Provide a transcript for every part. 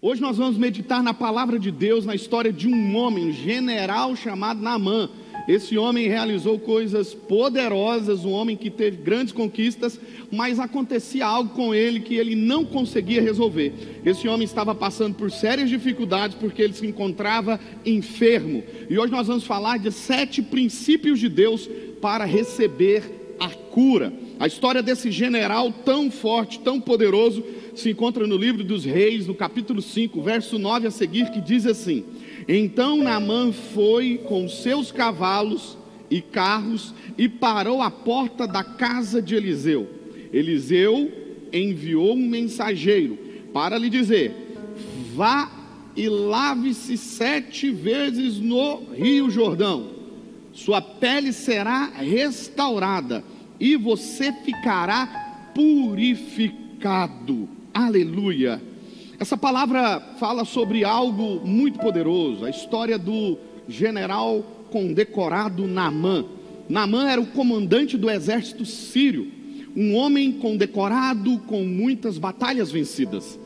Hoje nós vamos meditar na palavra de Deus, na história de um homem, um general chamado Naamã. Esse homem realizou coisas poderosas, um homem que teve grandes conquistas, mas acontecia algo com ele que ele não conseguia resolver. Esse homem estava passando por sérias dificuldades porque ele se encontrava enfermo. E hoje nós vamos falar de sete princípios de Deus para receber a cura. A história desse general tão forte, tão poderoso, se encontra no livro dos Reis, no capítulo 5, verso 9 a seguir, que diz assim: Então Naamã foi com seus cavalos e carros e parou à porta da casa de Eliseu. Eliseu enviou um mensageiro para lhe dizer: Vá e lave-se sete vezes no Rio Jordão, sua pele será restaurada e você ficará purificado. Aleluia. Essa palavra fala sobre algo muito poderoso, a história do general condecorado Naamã. Naamã era o comandante do exército sírio, um homem condecorado com muitas batalhas vencidas,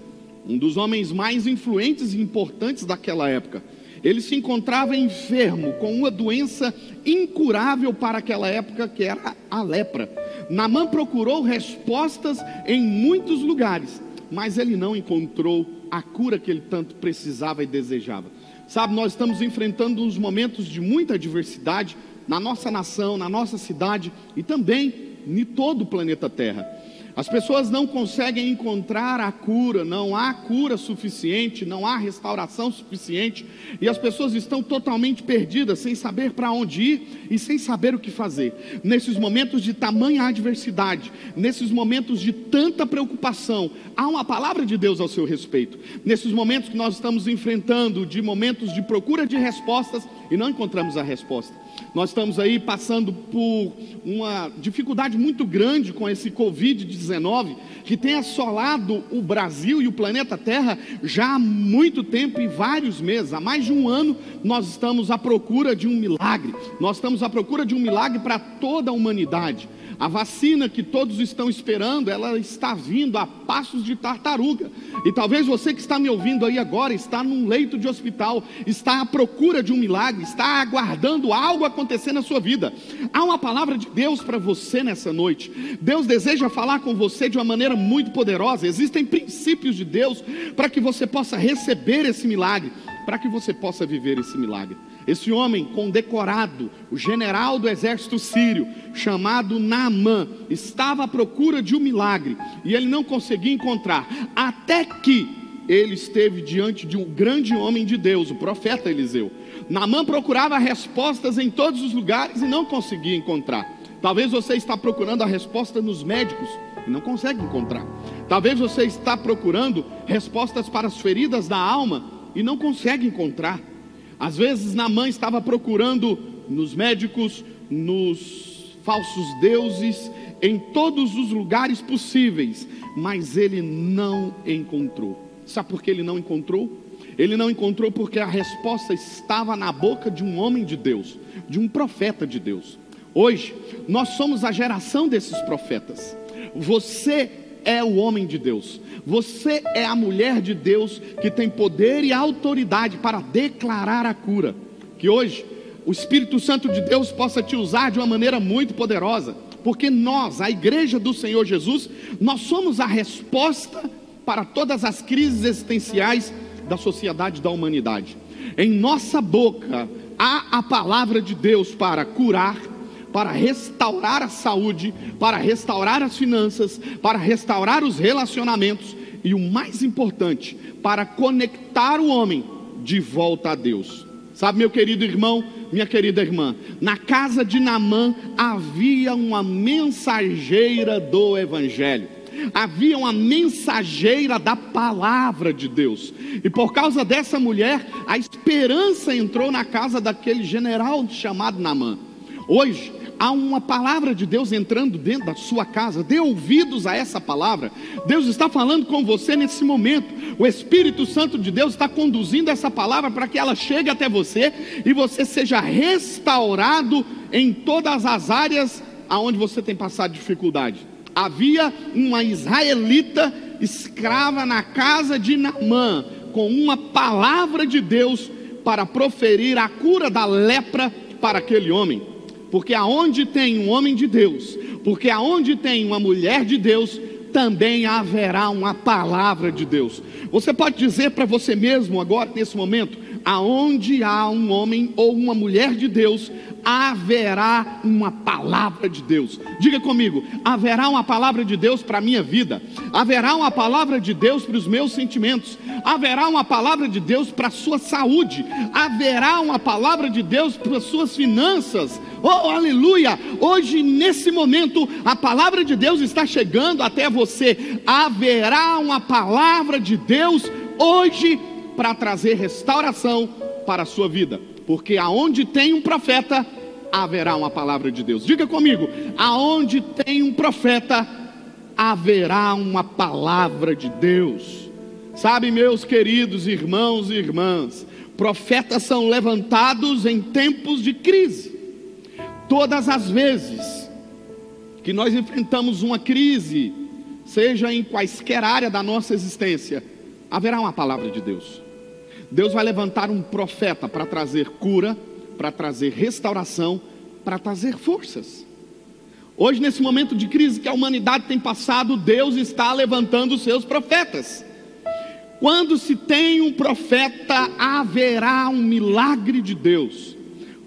um dos homens mais influentes e importantes daquela época. Ele se encontrava enfermo com uma doença incurável para aquela época, que era a lepra. Namã procurou respostas em muitos lugares, mas ele não encontrou a cura que ele tanto precisava e desejava. Sabe, nós estamos enfrentando uns momentos de muita adversidade na nossa nação, na nossa cidade e também em todo o planeta Terra. As pessoas não conseguem encontrar a cura, não há cura suficiente, não há restauração suficiente, e as pessoas estão totalmente perdidas, sem saber para onde ir e sem saber o que fazer. Nesses momentos de tamanha adversidade, nesses momentos de tanta preocupação, há uma palavra de Deus ao seu respeito. Nesses momentos que nós estamos enfrentando, de momentos de procura de respostas e não encontramos a resposta. Nós estamos aí passando por uma dificuldade muito grande com esse Covid-19, que tem assolado o Brasil e o planeta Terra já há muito tempo e vários meses. Há mais de um ano nós estamos à procura de um milagre. Nós estamos à procura de um milagre para toda a humanidade. A vacina que todos estão esperando, ela está vindo a passos de tartaruga. E talvez você que está me ouvindo aí agora, está num leito de hospital, está à procura de um milagre, está aguardando algo acontecer na sua vida. Há uma palavra de Deus para você nessa noite. Deus deseja falar com você de uma maneira muito poderosa. Existem princípios de Deus para que você possa receber esse milagre, para que você possa viver esse milagre. Esse homem condecorado, o general do exército sírio, chamado Naamã, estava à procura de um milagre e ele não conseguia encontrar, até que ele esteve diante de um grande homem de Deus, o profeta Eliseu. Naamã procurava respostas em todos os lugares e não conseguia encontrar. Talvez você está procurando a resposta nos médicos e não consegue encontrar. Talvez você está procurando respostas para as feridas da alma e não consegue encontrar. Às vezes Naamã estava procurando nos médicos, nos falsos deuses, em todos os lugares possíveis, mas ele não encontrou. Sabe por que ele não encontrou? Ele não encontrou porque a resposta estava na boca de um homem de Deus, de um profeta de Deus. Hoje, nós somos a geração desses profetas. Você é o homem de Deus. Você é a mulher de Deus que tem poder e autoridade para declarar a cura. Que hoje o Espírito Santo de Deus possa te usar de uma maneira muito poderosa, porque nós, a igreja do Senhor Jesus, nós somos a resposta para todas as crises existenciais da sociedade da humanidade. Em nossa boca há a palavra de Deus para curar, para restaurar a saúde, para restaurar as finanças, para restaurar os relacionamentos e o mais importante, para conectar o homem de volta a Deus. Sabe, meu querido irmão, minha querida irmã, na casa de Namã havia uma mensageira do Evangelho havia uma mensageira da palavra de Deus. E por causa dessa mulher, a esperança entrou na casa daquele general chamado Namã. Hoje, há uma palavra de Deus entrando dentro da sua casa. Dê ouvidos a essa palavra. Deus está falando com você nesse momento. O Espírito Santo de Deus está conduzindo essa palavra para que ela chegue até você e você seja restaurado em todas as áreas aonde você tem passado dificuldade. Havia uma israelita escrava na casa de Naamã, com uma palavra de Deus para proferir a cura da lepra para aquele homem. Porque aonde tem um homem de Deus, porque aonde tem uma mulher de Deus, também haverá uma palavra de Deus. Você pode dizer para você mesmo agora, nesse momento, aonde há um homem ou uma mulher de Deus, haverá uma palavra de Deus. Diga comigo: haverá uma palavra de Deus para a minha vida, haverá uma palavra de Deus para os meus sentimentos, haverá uma palavra de Deus para a sua saúde, haverá uma palavra de Deus para as suas finanças. Oh, aleluia! Hoje, nesse momento, a palavra de Deus está chegando até você. Haverá uma palavra de Deus hoje para trazer restauração para a sua vida porque aonde tem um profeta, haverá uma palavra de Deus. Diga comigo: aonde tem um profeta, haverá uma palavra de Deus. Sabe, meus queridos irmãos e irmãs, profetas são levantados em tempos de crise. Todas as vezes que nós enfrentamos uma crise, seja em quaisquer área da nossa existência, haverá uma palavra de Deus. Deus vai levantar um profeta para trazer cura, para trazer restauração, para trazer forças. Hoje, nesse momento de crise que a humanidade tem passado, Deus está levantando os seus profetas. Quando se tem um profeta, haverá um milagre de Deus.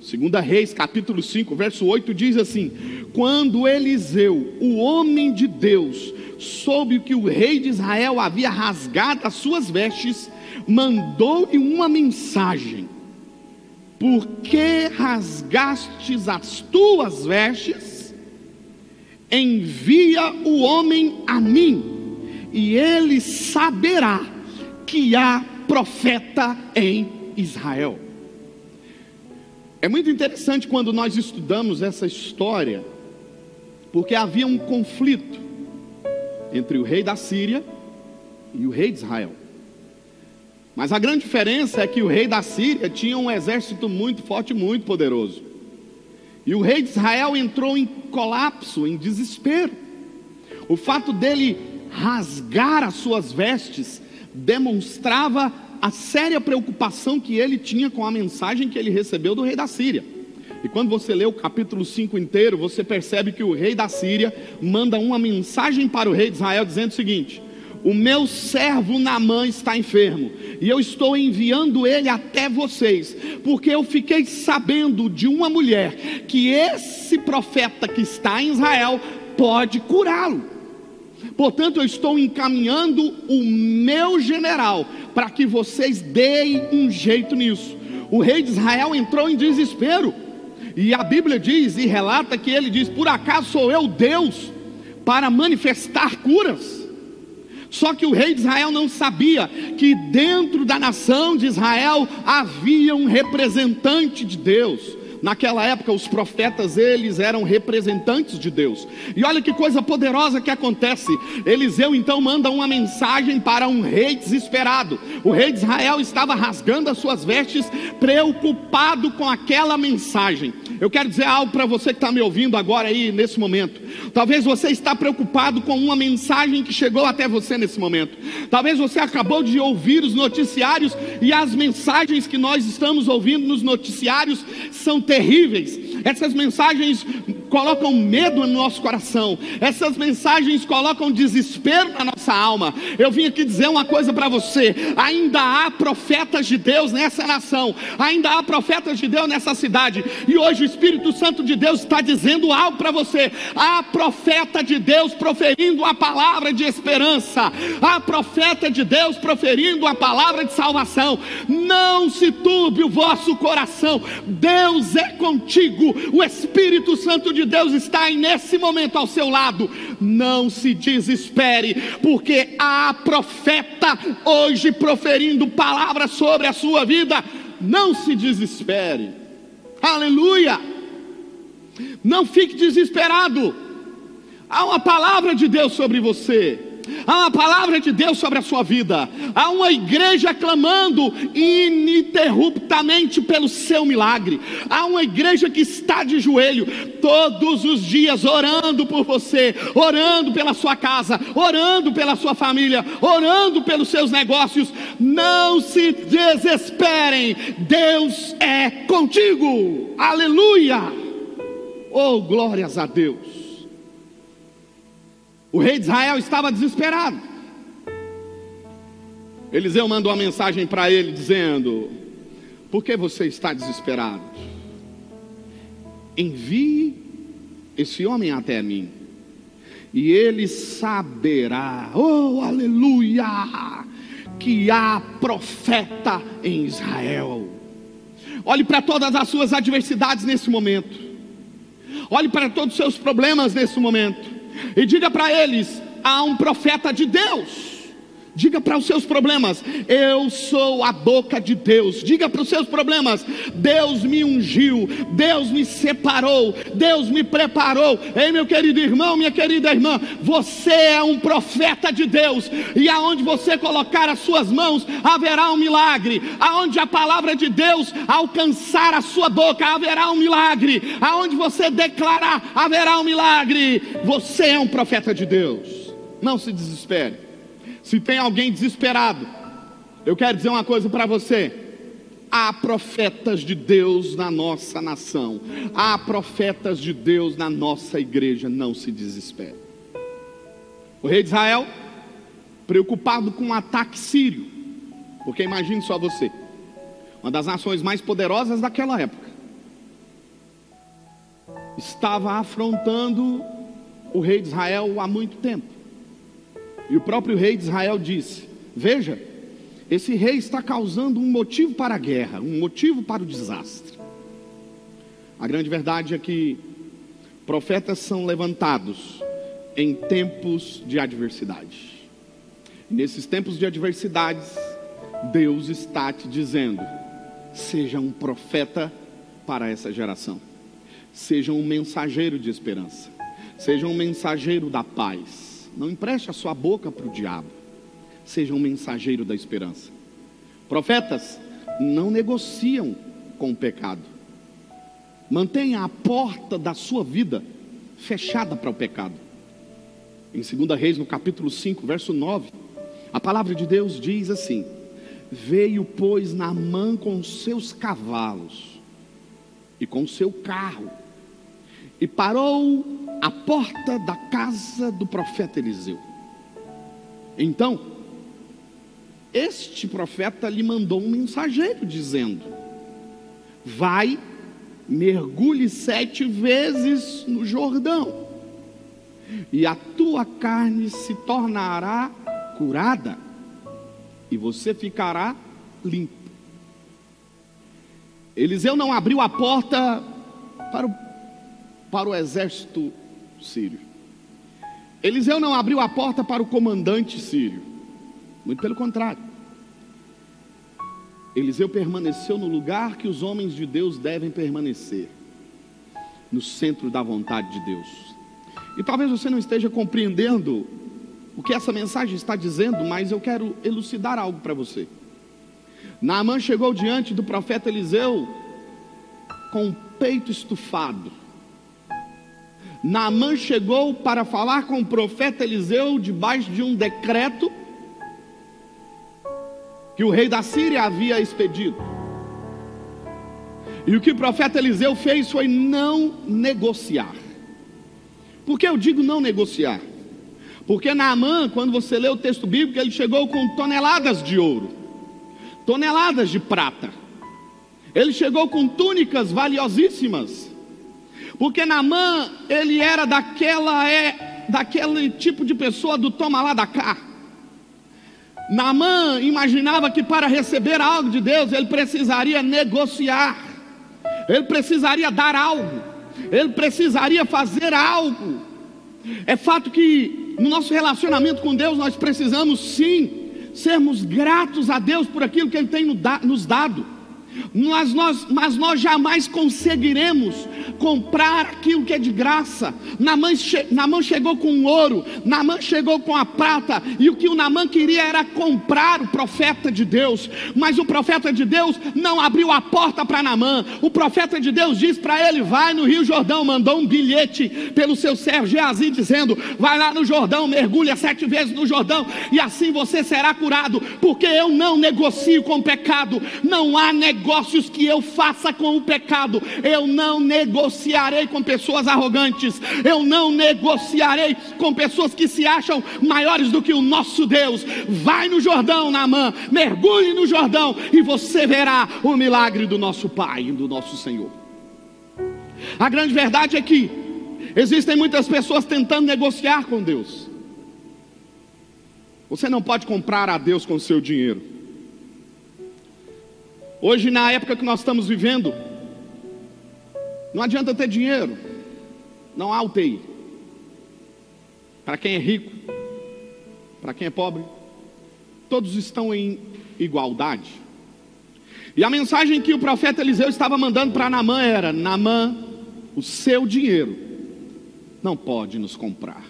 Segunda Reis, capítulo 5, verso 8 diz assim: Quando Eliseu, o homem de Deus, soube que o rei de Israel havia rasgado as suas vestes, mandou-lhe uma mensagem: Por que rasgastes as tuas vestes? Envia o homem a mim, e ele saberá que há profeta em Israel. É muito interessante quando nós estudamos essa história, porque havia um conflito entre o rei da Síria e o rei de Israel. Mas a grande diferença é que o rei da Síria tinha um exército muito forte, muito poderoso. E o rei de Israel entrou em colapso, em desespero. O fato dele rasgar as suas vestes demonstrava a séria preocupação que ele tinha com a mensagem que ele recebeu do rei da Síria. E quando você lê o capítulo 5 inteiro, você percebe que o rei da Síria manda uma mensagem para o rei de Israel dizendo o seguinte: o meu servo Namã está enfermo, e eu estou enviando ele até vocês, porque eu fiquei sabendo de uma mulher que esse profeta que está em Israel pode curá-lo. Portanto, eu estou encaminhando o meu general para que vocês deem um jeito nisso. O rei de Israel entrou em desespero, e a Bíblia diz e relata que ele diz: Por acaso sou eu Deus para manifestar curas? Só que o rei de Israel não sabia que dentro da nação de Israel havia um representante de Deus. Naquela época, os profetas, eles eram representantes de Deus. E olha que coisa poderosa que acontece. Eliseu então manda uma mensagem para um rei desesperado. O rei de Israel estava rasgando as suas vestes, preocupado com aquela mensagem. Eu quero dizer algo para você que está me ouvindo agora aí, nesse momento. Talvez você está preocupado com uma mensagem que chegou até você nesse momento. Talvez você acabou de ouvir os noticiários e as mensagens que nós estamos ouvindo nos noticiários são terríveis. Essas mensagens colocam medo no nosso coração. Essas mensagens colocam desespero na nossa alma. Eu vim aqui dizer uma coisa para você: ainda há profetas de Deus nessa nação, ainda há profetas de Deus nessa cidade. E hoje o Espírito Santo de Deus está dizendo algo para você. Há profeta de Deus proferindo a palavra de esperança. Há profeta de Deus proferindo a palavra de salvação. Não se turbe o vosso coração. Deus é contigo. O Espírito Santo de Deus está aí nesse momento ao seu lado. Não se desespere, porque há profeta hoje proferindo palavras sobre a sua vida. Não se desespere. Aleluia! Não fique desesperado. Há uma palavra de Deus sobre você. Há uma palavra de Deus sobre a sua vida. Há uma igreja clamando ininterruptamente pelo seu milagre. Há uma igreja que está de joelho todos os dias orando por você, orando pela sua casa, orando pela sua família, orando pelos seus negócios. Não se desesperem. Deus é contigo. Aleluia! Oh, glórias a Deus. O rei de Israel estava desesperado. Eliseu mandou uma mensagem para ele dizendo: Por que você está desesperado? Envie esse homem até mim, e ele saberá, oh aleluia, que há profeta em Israel. Olhe para todas as suas adversidades nesse momento, olhe para todos os seus problemas nesse momento e diga para eles: há um profeta de Deus Diga para os seus problemas: Eu sou a boca de Deus. Diga para os seus problemas: Deus me ungiu, Deus me separou, Deus me preparou. Ei, meu querido irmão, minha querida irmã, você é um profeta de Deus, e aonde você colocar as suas mãos, haverá um milagre. Aonde a palavra de Deus alcançar a sua boca, haverá um milagre. Aonde você declarar, haverá um milagre. Você é um profeta de Deus. Não se desespere. Se tem alguém desesperado, eu quero dizer uma coisa para você. Há profetas de Deus na nossa nação, há profetas de Deus na nossa igreja, não se desespere. O rei de Israel, preocupado com um ataque sírio, porque imagine só você, uma das nações mais poderosas daquela época, estava afrontando o rei de Israel há muito tempo. E o próprio rei de Israel disse: Veja, esse rei está causando um motivo para a guerra, um motivo para o desastre. A grande verdade é que profetas são levantados em tempos de adversidade. E nesses tempos de adversidades, Deus está te dizendo: seja um profeta para essa geração, seja um mensageiro de esperança, seja um mensageiro da paz não empreste a sua boca para o diabo. Seja um mensageiro da esperança. Profetas não negociam com o pecado. Mantenha a porta da sua vida fechada para o pecado. Em 2 Reis, no capítulo 5, verso 9, a palavra de Deus diz assim: Veio, pois, Naamã com seus cavalos e com seu carro, e parou à porta da casa do profeta Eliseu. Então, este profeta lhe mandou um mensageiro dizendo: Vai, mergulhe sete vezes no Jordão, e a tua carne se tornará curada, e você ficará limpo. Eliseu não abriu a porta para o, para o exército sírio. Eliseu não abriu a porta para o comandante sírio, muito pelo contrário. Eliseu permaneceu no lugar que os homens de Deus devem permanecer, no centro da vontade de Deus. E talvez você não esteja compreendendo o que essa mensagem está dizendo, mas eu quero elucidar algo para você. Naamã chegou diante do profeta Eliseu com o peito estufado Naamã chegou para falar com o profeta Eliseu debaixo de um decreto que o rei da Síria havia expedido. E o que o profeta Eliseu fez foi não negociar. Por que eu digo não negociar? Porque Naamã, quando você lê o texto bíblico, ele chegou com toneladas de ouro, toneladas de prata. Ele chegou com túnicas valiosíssimas. Porque Namã, ele era daquela é daquele tipo de pessoa do toma lá da cá. Namã imaginava que para receber algo de Deus, ele precisaria negociar. Ele precisaria dar algo. Ele precisaria fazer algo. É fato que no nosso relacionamento com Deus nós precisamos sim sermos gratos a Deus por aquilo que ele tem nos dado. Mas nós, mas nós jamais conseguiremos comprar aquilo que é de graça. Namã, che, Namã chegou com ouro, Namã chegou com a prata, e o que o Namã queria era comprar o profeta de Deus, mas o profeta de Deus não abriu a porta para Namã. O profeta de Deus disse para ele: vai no Rio Jordão, mandou um bilhete pelo seu servo Geazi, dizendo: vai lá no Jordão, mergulha sete vezes no Jordão, e assim você será curado, porque eu não negocio com o pecado, não há negócios que eu faça com o pecado, eu não negociarei com pessoas arrogantes, eu não negociarei com pessoas que se acham maiores do que o nosso Deus. Vai no Jordão, Naamã, mergulhe no Jordão e você verá o milagre do nosso Pai e do nosso Senhor. A grande verdade é que existem muitas pessoas tentando negociar com Deus. Você não pode comprar a Deus com seu dinheiro. Hoje, na época que nós estamos vivendo, não adianta ter dinheiro, não há UTI. Para quem é rico, para quem é pobre, todos estão em igualdade. E a mensagem que o profeta Eliseu estava mandando para Namã era: Namã, o seu dinheiro não pode nos comprar.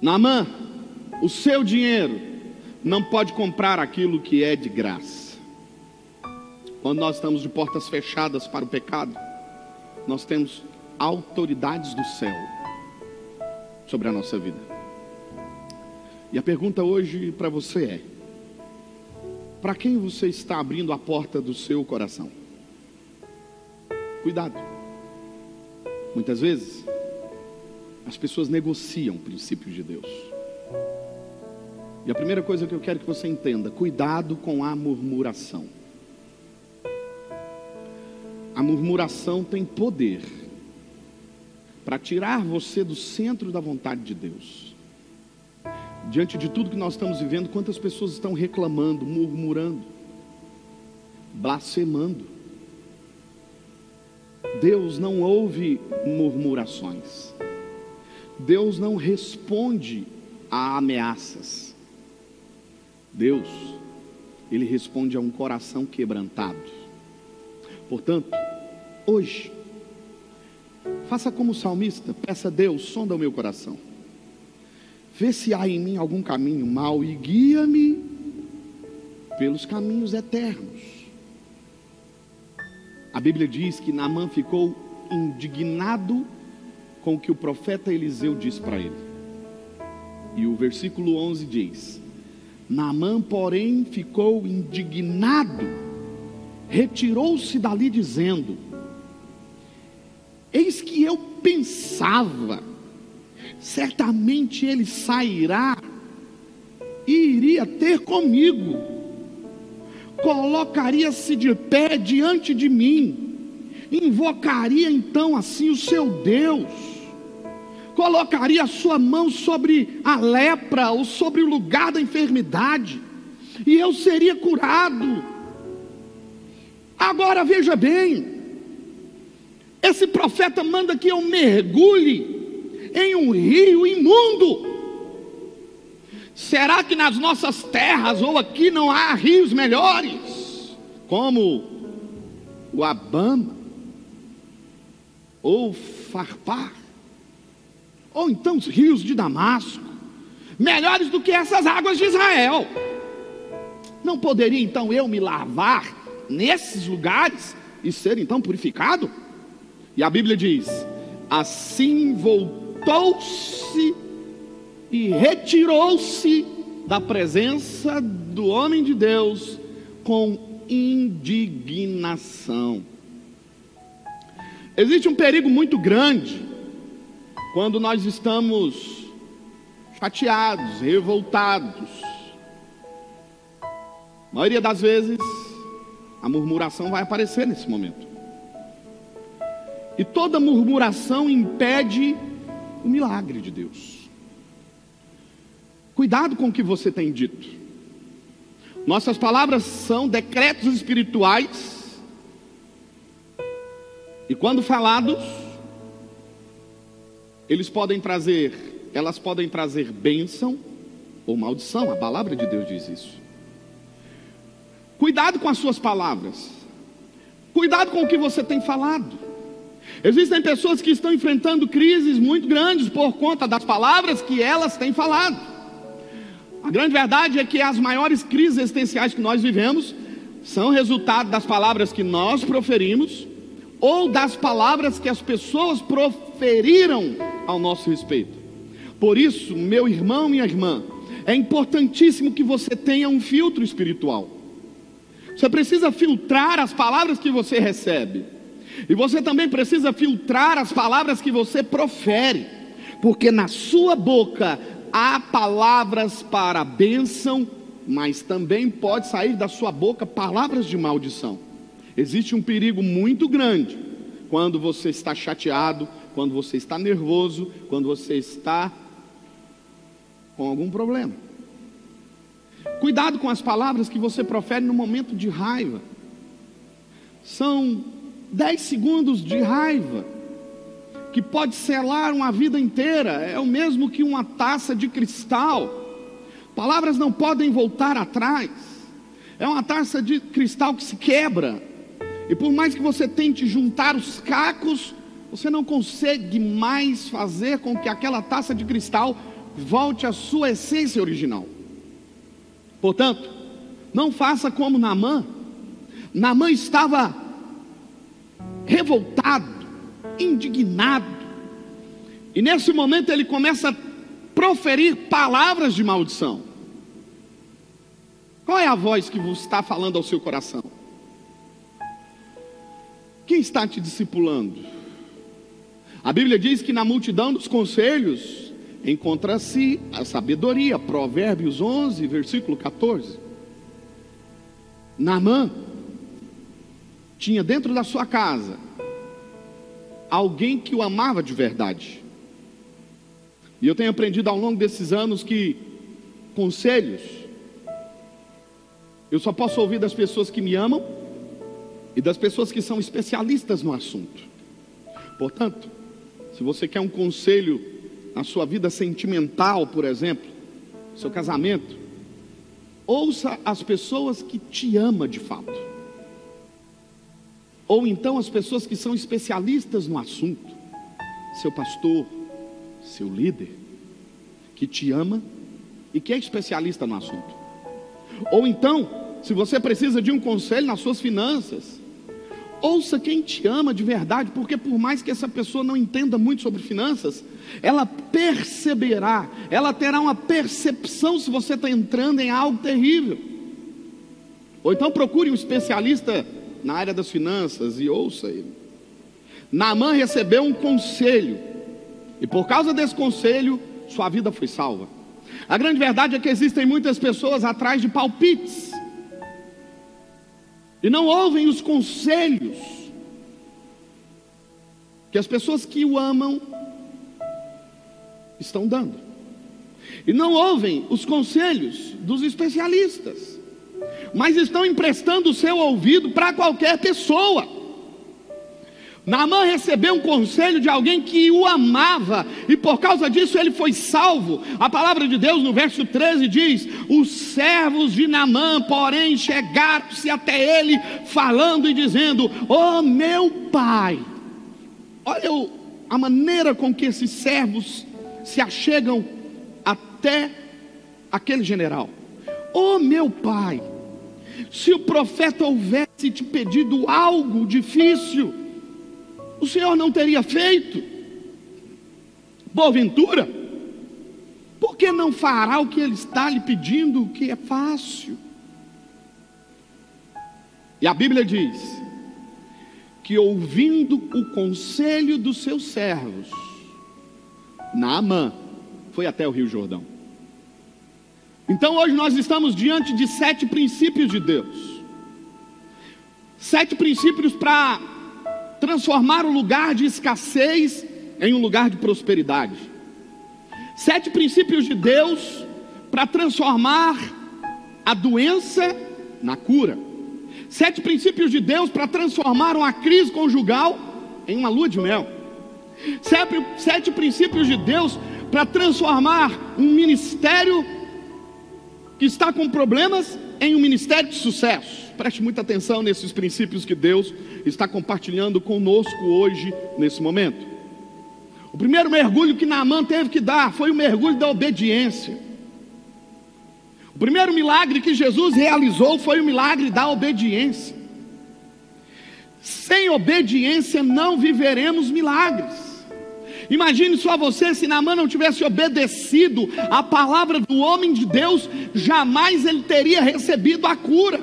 Namã, o seu dinheiro não pode comprar aquilo que é de graça. Quando nós estamos de portas fechadas para o pecado, nós temos autoridades do céu sobre a nossa vida. E a pergunta hoje para você é: para quem você está abrindo a porta do seu coração? Cuidado. Muitas vezes, as pessoas negociam princípios de Deus. E a primeira coisa que eu quero que você entenda: cuidado com a murmuração. A murmuração tem poder para tirar você do centro da vontade de Deus. Diante de tudo que nós estamos vivendo, quantas pessoas estão reclamando, murmurando, blasfemando? Deus não ouve murmurações. Deus não responde a ameaças. Deus, Ele responde a um coração quebrantado. Portanto, hoje, faça como o salmista, peça a Deus, sonda o meu coração. Vê se há em mim algum caminho mau e guia-me pelos caminhos eternos. A Bíblia diz que Naamã ficou indignado com o que o profeta Eliseu disse para ele. E o versículo 11 diz: Naamã, porém, ficou indignado retirou-se dali dizendo: Eis que eu pensava, certamente ele sairá e iria ter comigo, colocaria-se de pé diante de mim, invocaria então assim o seu Deus, colocaria a sua mão sobre a lepra ou sobre o lugar da enfermidade, e eu seria curado. Agora veja bem, esse profeta manda que eu mergulhe em um rio imundo. Será que nas nossas terras ou aqui não há rios melhores? Como o Abama ou Farpar? Ou então os rios de Damasco, melhores do que essas águas de Israel. Não poderia então eu me lavar nesses lugares e ser então purificado? E a Bíblia diz: assim voltou-se e retirou-se da presença do homem de Deus com indignação. Existe um perigo muito grande quando nós estamos chateados, revoltados. A maioria das vezes a murmuração vai aparecer nesse momento. E toda murmuração impede o milagre de Deus. Cuidado com o que você tem dito. Nossas palavras são decretos espirituais. E quando falados, eles podem trazer, elas podem trazer bênção ou maldição. A palavra de Deus diz isso. Cuidado com as suas palavras. Cuidado com o que você tem falado. Existem pessoas que estão enfrentando crises muito grandes por conta das palavras que elas têm falado. A grande verdade é que as maiores crises existenciais que nós vivemos são resultado das palavras que nós proferimos ou das palavras que as pessoas proferiram ao nosso respeito. Por isso, meu irmão, minha irmã, é importantíssimo que você tenha um filtro espiritual. Você precisa filtrar as palavras que você recebe. E você também precisa filtrar as palavras que você profere. Porque na sua boca há palavras para bênção, mas também pode sair da sua boca palavras de maldição. Existe um perigo muito grande quando você está chateado, quando você está nervoso, quando você está com algum problema. Cuidado com as palavras que você profere no momento de raiva. São dez segundos de raiva que pode selar uma vida inteira. É o mesmo que uma taça de cristal. Palavras não podem voltar atrás. É uma taça de cristal que se quebra. E por mais que você tente juntar os cacos, você não consegue mais fazer com que aquela taça de cristal volte à sua essência original. Portanto, não faça como Namã. Namã estava revoltado, indignado. E nesse momento ele começa a proferir palavras de maldição. Qual é a voz que está falando ao seu coração? Quem está te discipulando? A Bíblia diz que na multidão dos conselhos encontra-se a sabedoria, Provérbios 11, versículo 14. Naamã tinha dentro da sua casa alguém que o amava de verdade. E eu tenho aprendido ao longo desses anos que conselhos eu só posso ouvir das pessoas que me amam e das pessoas que são especialistas no assunto. Portanto, se você quer um conselho na sua vida sentimental, por exemplo, seu casamento, ouça as pessoas que te amam de fato. Ou então as pessoas que são especialistas no assunto, seu pastor, seu líder, que te ama e que é especialista no assunto. Ou então, se você precisa de um conselho nas suas finanças, Ouça quem te ama de verdade, porque por mais que essa pessoa não entenda muito sobre finanças, ela perceberá, ela terá uma percepção se você está entrando em algo terrível. Ou então procure um especialista na área das finanças e ouça ele. Naamã recebeu um conselho, e por causa desse conselho, sua vida foi salva. A grande verdade é que existem muitas pessoas atrás de palpites e não ouvem os conselhos que as pessoas que o amam estão dando, e não ouvem os conselhos dos especialistas, mas estão emprestando o seu ouvido para qualquer pessoa. Naamã recebeu um conselho de alguém que o amava, e por causa disso ele foi salvo. A palavra de Deus no verso 13 diz: Os servos de Naamã, porém, chegaram-se até ele, falando e dizendo: Oh meu pai, olha a maneira com que esses servos se achegam até aquele general. Oh meu pai, se o profeta houvesse te pedido algo difícil, o Senhor não teria feito? Porventura, por que não fará o que Ele está lhe pedindo, que é fácil? E a Bíblia diz que ouvindo o conselho dos seus servos, Naamã foi até o Rio Jordão. Então hoje nós estamos diante de sete princípios de Deus. Sete princípios para transformar o lugar de escassez em um lugar de prosperidade. Sete princípios de Deus para transformar a doença na cura. Sete princípios de Deus para transformar uma crise conjugal em uma lua de mel. Sete, sete princípios de Deus para transformar um ministério que está com problemas em um ministério de sucesso. Preste muita atenção nesses princípios que Deus está compartilhando conosco hoje, nesse momento. O primeiro mergulho que Naamã teve que dar foi o mergulho da obediência. O primeiro milagre que Jesus realizou foi o milagre da obediência. Sem obediência não viveremos milagres. Imagine só você se Naamã não tivesse obedecido a palavra do homem de Deus, jamais ele teria recebido a cura.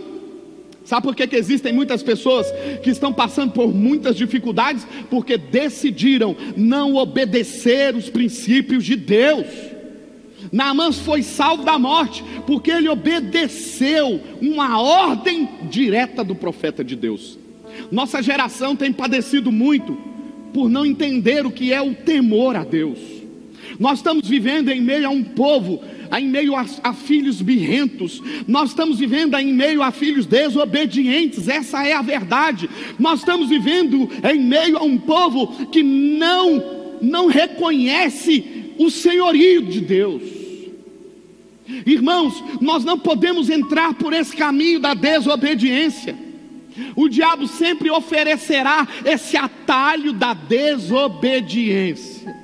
Sabe por que, que existem muitas pessoas que estão passando por muitas dificuldades? Porque decidiram não obedecer os princípios de Deus. Naamã foi salvo da morte, porque ele obedeceu uma ordem direta do profeta de Deus. Nossa geração tem padecido muito por não entender o que é o temor a Deus. Nós estamos vivendo em meio a um povo, em meio a, a, filhos birrentos, nós estamos vivendo em meio a filhos desobedientes, essa é a verdade. Nós estamos vivendo em meio a um povo que não não reconhece o senhorio de Deus. Irmãos, nós não podemos entrar por esse caminho da desobediência. O diabo sempre oferecerá esse atalho da desobediência.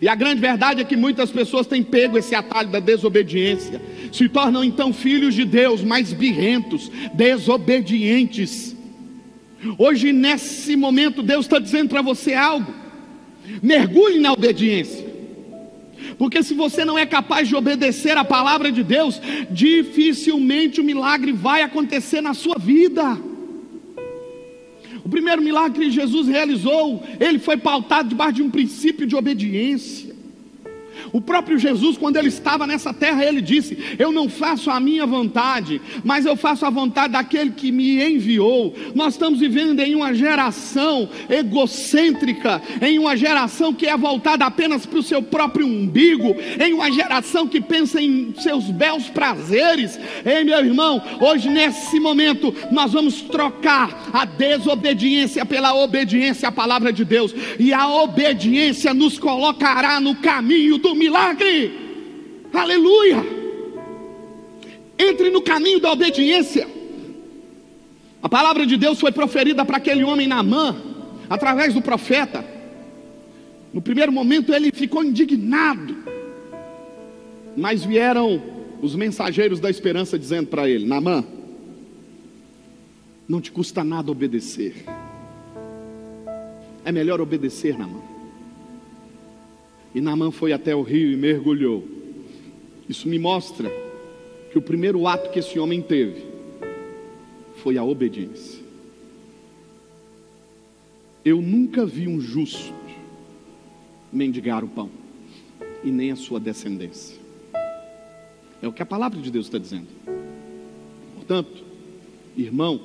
E a grande verdade é que muitas pessoas têm pego esse atalho da desobediência, se tornam então filhos de Deus, mas birrentos, desobedientes. Hoje, nesse momento, Deus está dizendo para você algo: mergulhe na obediência. Porque se você não é capaz de obedecer a palavra de Deus, dificilmente o milagre vai acontecer na sua vida. O primeiro milagre que Jesus realizou, ele foi pautado debaixo de um princípio de obediência. O próprio Jesus, quando ele estava nessa terra, ele disse: Eu não faço a minha vontade, mas eu faço a vontade daquele que me enviou. Nós estamos vivendo em uma geração egocêntrica, em uma geração que é voltada apenas para o seu próprio umbigo, em uma geração que pensa em seus belos prazeres. Ei, meu irmão, hoje nesse momento nós vamos trocar a desobediência pela obediência à palavra de Deus, e a obediência nos colocará no caminho do milagre. Aleluia! Entre no caminho da obediência. A palavra de Deus foi proferida para aquele homem Naamã, através do profeta. No primeiro momento ele ficou indignado, mas vieram os mensageiros da esperança dizendo para ele: Naamã, não te custa nada obedecer. É melhor obedecer, Naamã. E Naamã foi até o rio e mergulhou. Isso me mostra que o primeiro ato que esse homem teve foi a obediência. Eu nunca vi um justo mendigar o pão, e nem a sua descendência. É o que a palavra de Deus está dizendo. Portanto, irmão,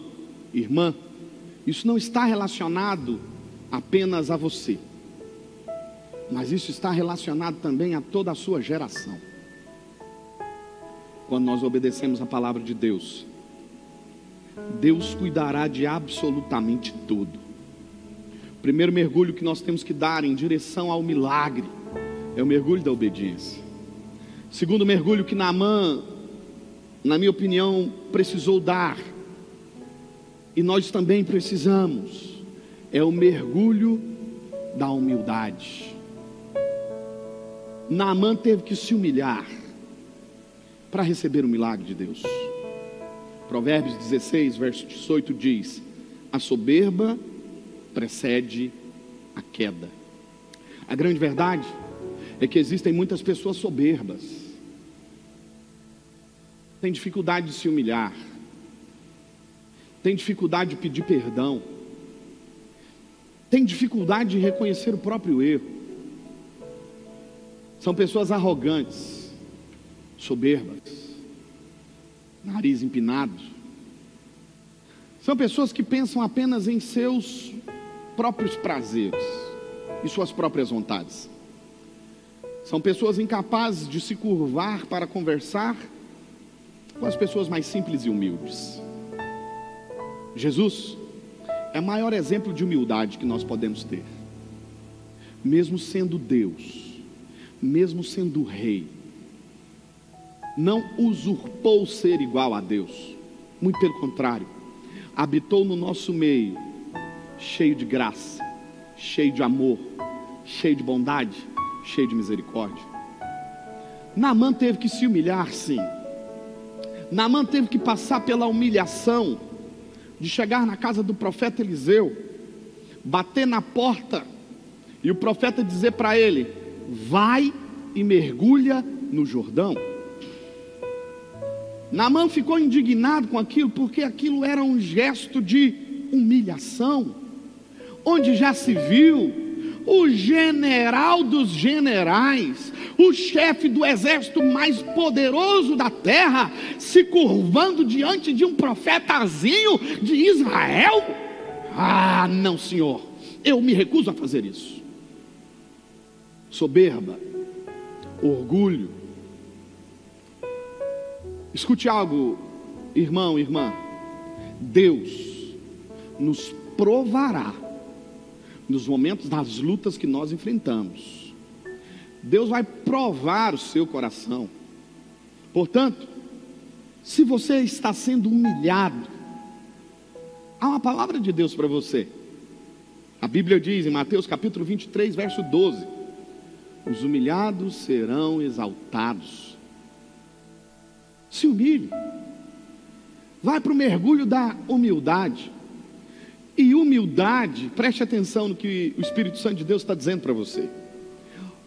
irmã, isso não está relacionado apenas a você mas isso está relacionado também a toda a sua geração. Quando nós obedecemos a palavra de Deus, Deus cuidará de absolutamente tudo. O primeiro mergulho que nós temos que dar em direção ao milagre é o mergulho da obediência. O segundo mergulho que Naamã, na minha opinião, precisou dar, e nós também precisamos, é o mergulho da humildade. Naamã teve que se humilhar para receber o milagre de Deus. Provérbios 16, verso 18 diz: A soberba precede a queda. A grande verdade é que existem muitas pessoas soberbas, têm dificuldade de se humilhar, têm dificuldade de pedir perdão, têm dificuldade de reconhecer o próprio erro. São pessoas arrogantes, soberbas, nariz empinado. São pessoas que pensam apenas em seus próprios prazeres e suas próprias vontades. São pessoas incapazes de se curvar para conversar com as pessoas mais simples e humildes. Jesus é o maior exemplo de humildade que nós podemos ter, mesmo sendo Deus mesmo sendo rei, não usurpou ser igual a Deus. Muito pelo contrário, habitou no nosso meio, cheio de graça, cheio de amor, cheio de bondade, cheio de misericórdia. Naamã teve que se humilhar, sim. Naamã teve que passar pela humilhação de chegar na casa do profeta Eliseu, bater na porta e o profeta dizer para ele: Vai e mergulha no Jordão. Naamã ficou indignado com aquilo, porque aquilo era um gesto de humilhação, onde já se viu o general dos generais, o chefe do exército mais poderoso da terra, se curvando diante de um profetazinho de Israel? Ah, não, senhor, eu me recuso a fazer isso. Soberba, orgulho, Escute algo, irmão, irmã. Deus nos provará nos momentos das lutas que nós enfrentamos. Deus vai provar o seu coração. Portanto, se você está sendo humilhado, há uma palavra de Deus para você. A Bíblia diz em Mateus capítulo 23, verso 12: Os humilhados serão exaltados se humilhe. Vai para o mergulho da humildade. E humildade, preste atenção no que o Espírito Santo de Deus está dizendo para você.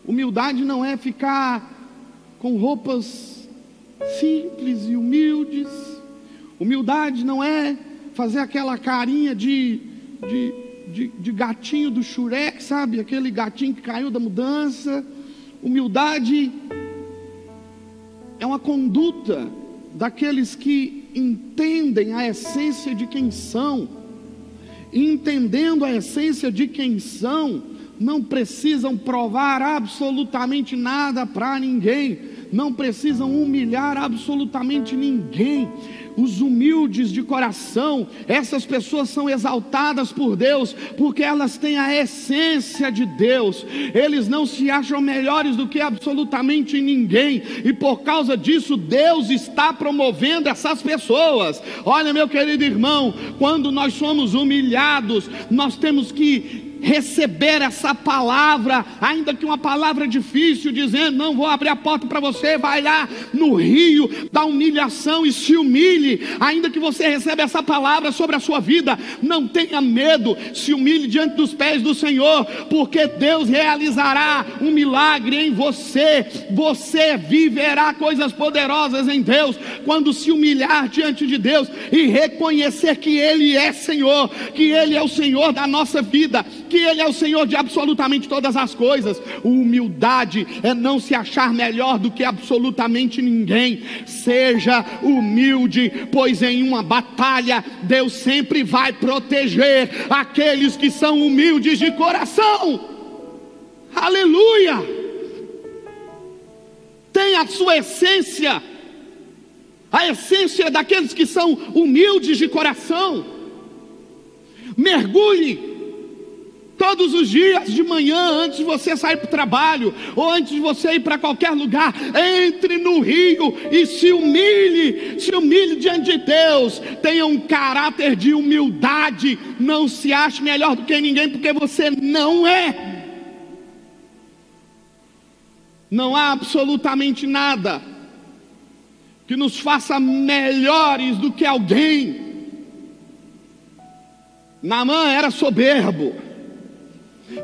Humildade não é ficar com roupas simples e humildes. Humildade não é fazer aquela carinha de, de, de, de gatinho do Shurek, sabe? Aquele gatinho que caiu da mudança. Humildade é uma conduta daqueles que entendem a essência de quem são, entendendo a essência de quem são, não precisam provar absolutamente nada para ninguém, não precisam humilhar absolutamente ninguém, os humildes de coração, essas pessoas são exaltadas por Deus, porque elas têm a essência de Deus, eles não se acham melhores do que absolutamente ninguém, e por causa disso, Deus está promovendo essas pessoas. Olha, meu querido irmão, quando nós somos humilhados, nós temos que receber essa palavra, ainda que uma palavra difícil, dizendo: Não vou abrir a porta para você, vai lá no rio da humilhação e se humilhe, ainda que você receba essa palavra sobre a sua vida, não tenha medo, se humilhe diante dos pés do Senhor, porque Deus realizará um milagre em você, você viverá coisas poderosas em Deus, quando se humilhar diante de Deus e reconhecer que Ele é Senhor, que Ele é o Senhor da nossa vida que Ele é o Senhor de absolutamente todas as coisas. Humildade é não se achar melhor do que absolutamente ninguém. Seja humilde, pois em uma batalha Deus sempre vai proteger aqueles que são humildes de coração. Aleluia! Tem a sua essência, a essência daqueles que são humildes de coração. Mergulhe Todos os dias de manhã, antes de você sair para o trabalho, ou antes de você ir para qualquer lugar, entre no rio e se humilhe, se humilhe diante de Deus. Tenha um caráter de humildade. Não se ache melhor do que ninguém, porque você não é. Não há absolutamente nada que nos faça melhores do que alguém. Namã era soberbo.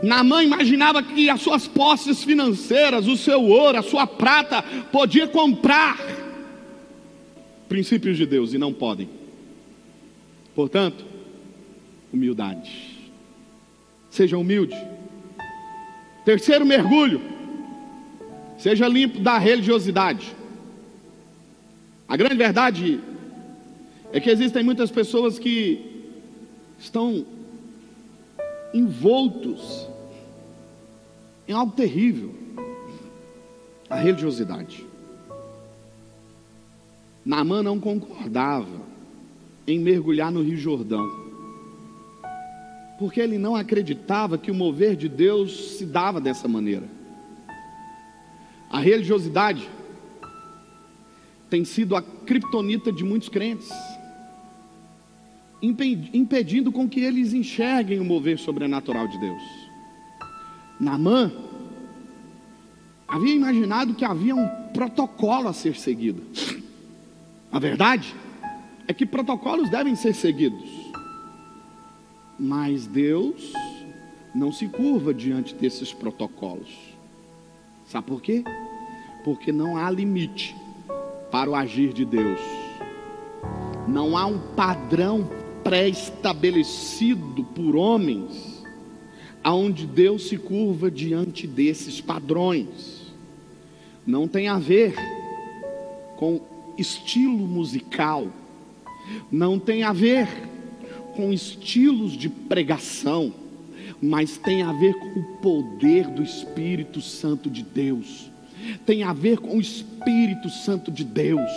Naamã imaginava que as suas posses financeiras, o seu ouro, a sua prata, podia comprar princípios de Deus e não podem. Portanto, humildade. Seja humilde. Terceiro mergulho. Seja limpo da religiosidade. A grande verdade é que existem muitas pessoas que estão envoltos em algo terrível a religiosidade. Naamã não concordava em mergulhar no Rio Jordão, porque ele não acreditava que o mover de Deus se dava dessa maneira. A religiosidade tem sido a criptonita de muitos crentes. Impedindo com que eles enxerguem o mover sobrenatural de Deus. Naamã havia imaginado que havia um protocolo a ser seguido. A verdade é que protocolos devem ser seguidos, mas Deus não se curva diante desses protocolos. Sabe por quê? Porque não há limite para o agir de Deus. Não há um padrão pré-estabelecido por homens, aonde Deus se curva diante desses padrões. Não tem a ver com estilo musical, não tem a ver com estilos de pregação, mas tem a ver com o poder do Espírito Santo de Deus tem a ver com o Espírito Santo de Deus,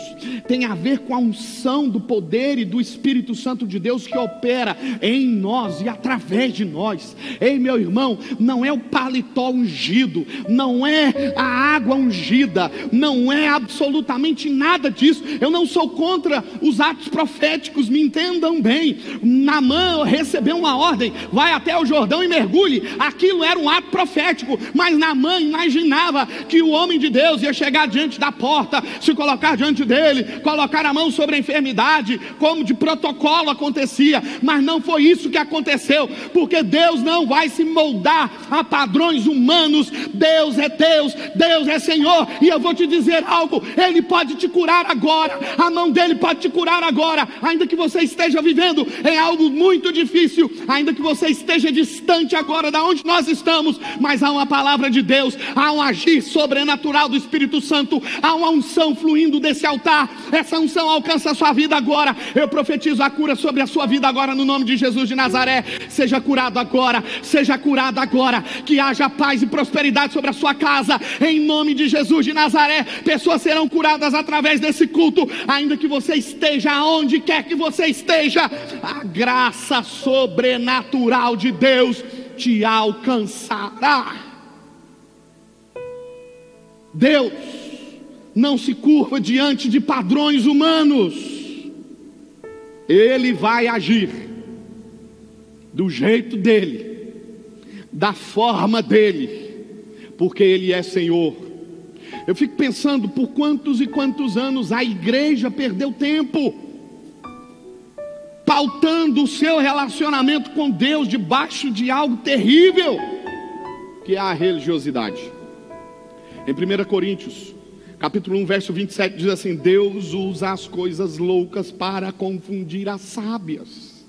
tem a ver com a unção do poder e do Espírito Santo de Deus que opera em nós e através de nós. Ei, meu irmão, não é o paletó ungido, não é a água ungida, não é absolutamente nada disso. Eu não sou contra os atos proféticos, me entendam bem. Namã recebeu uma ordem, vai até o Jordão e mergulhe. Aquilo era um ato profético, mas Namã imaginava que o homem homem de Deus ia chegar diante da porta, se colocar diante dele, colocar a mão sobre a enfermidade, como de protocolo acontecia, mas não foi isso que aconteceu, porque Deus não vai se moldar a padrões humanos. Deus é Deus, Deus é Senhor, e eu vou te dizer algo: Ele pode te curar agora, a mão dele pode te curar agora, ainda que você esteja vivendo em algo muito difícil, ainda que você esteja distante agora da onde nós estamos, mas há uma palavra de Deus, há um agir sobrenatural sobrenatural do Espírito Santo, há uma unção fluindo desse altar, essa unção alcança a sua vida agora. Eu profetizo a cura sobre a sua vida agora, no nome de Jesus de Nazaré. Seja curado agora, seja curado agora, que haja paz e prosperidade sobre a sua casa, em nome de Jesus de Nazaré. Pessoas serão curadas através desse culto, ainda que você esteja aonde quer que você esteja, a graça sobrenatural de Deus te alcançará. Deus não se curva diante de padrões humanos, Ele vai agir do jeito dele, da forma dele, porque Ele é Senhor. Eu fico pensando por quantos e quantos anos a igreja perdeu tempo, pautando o seu relacionamento com Deus debaixo de algo terrível, que é a religiosidade. Em 1 Coríntios, capítulo 1, verso 27, diz assim: Deus usa as coisas loucas para confundir as sábias.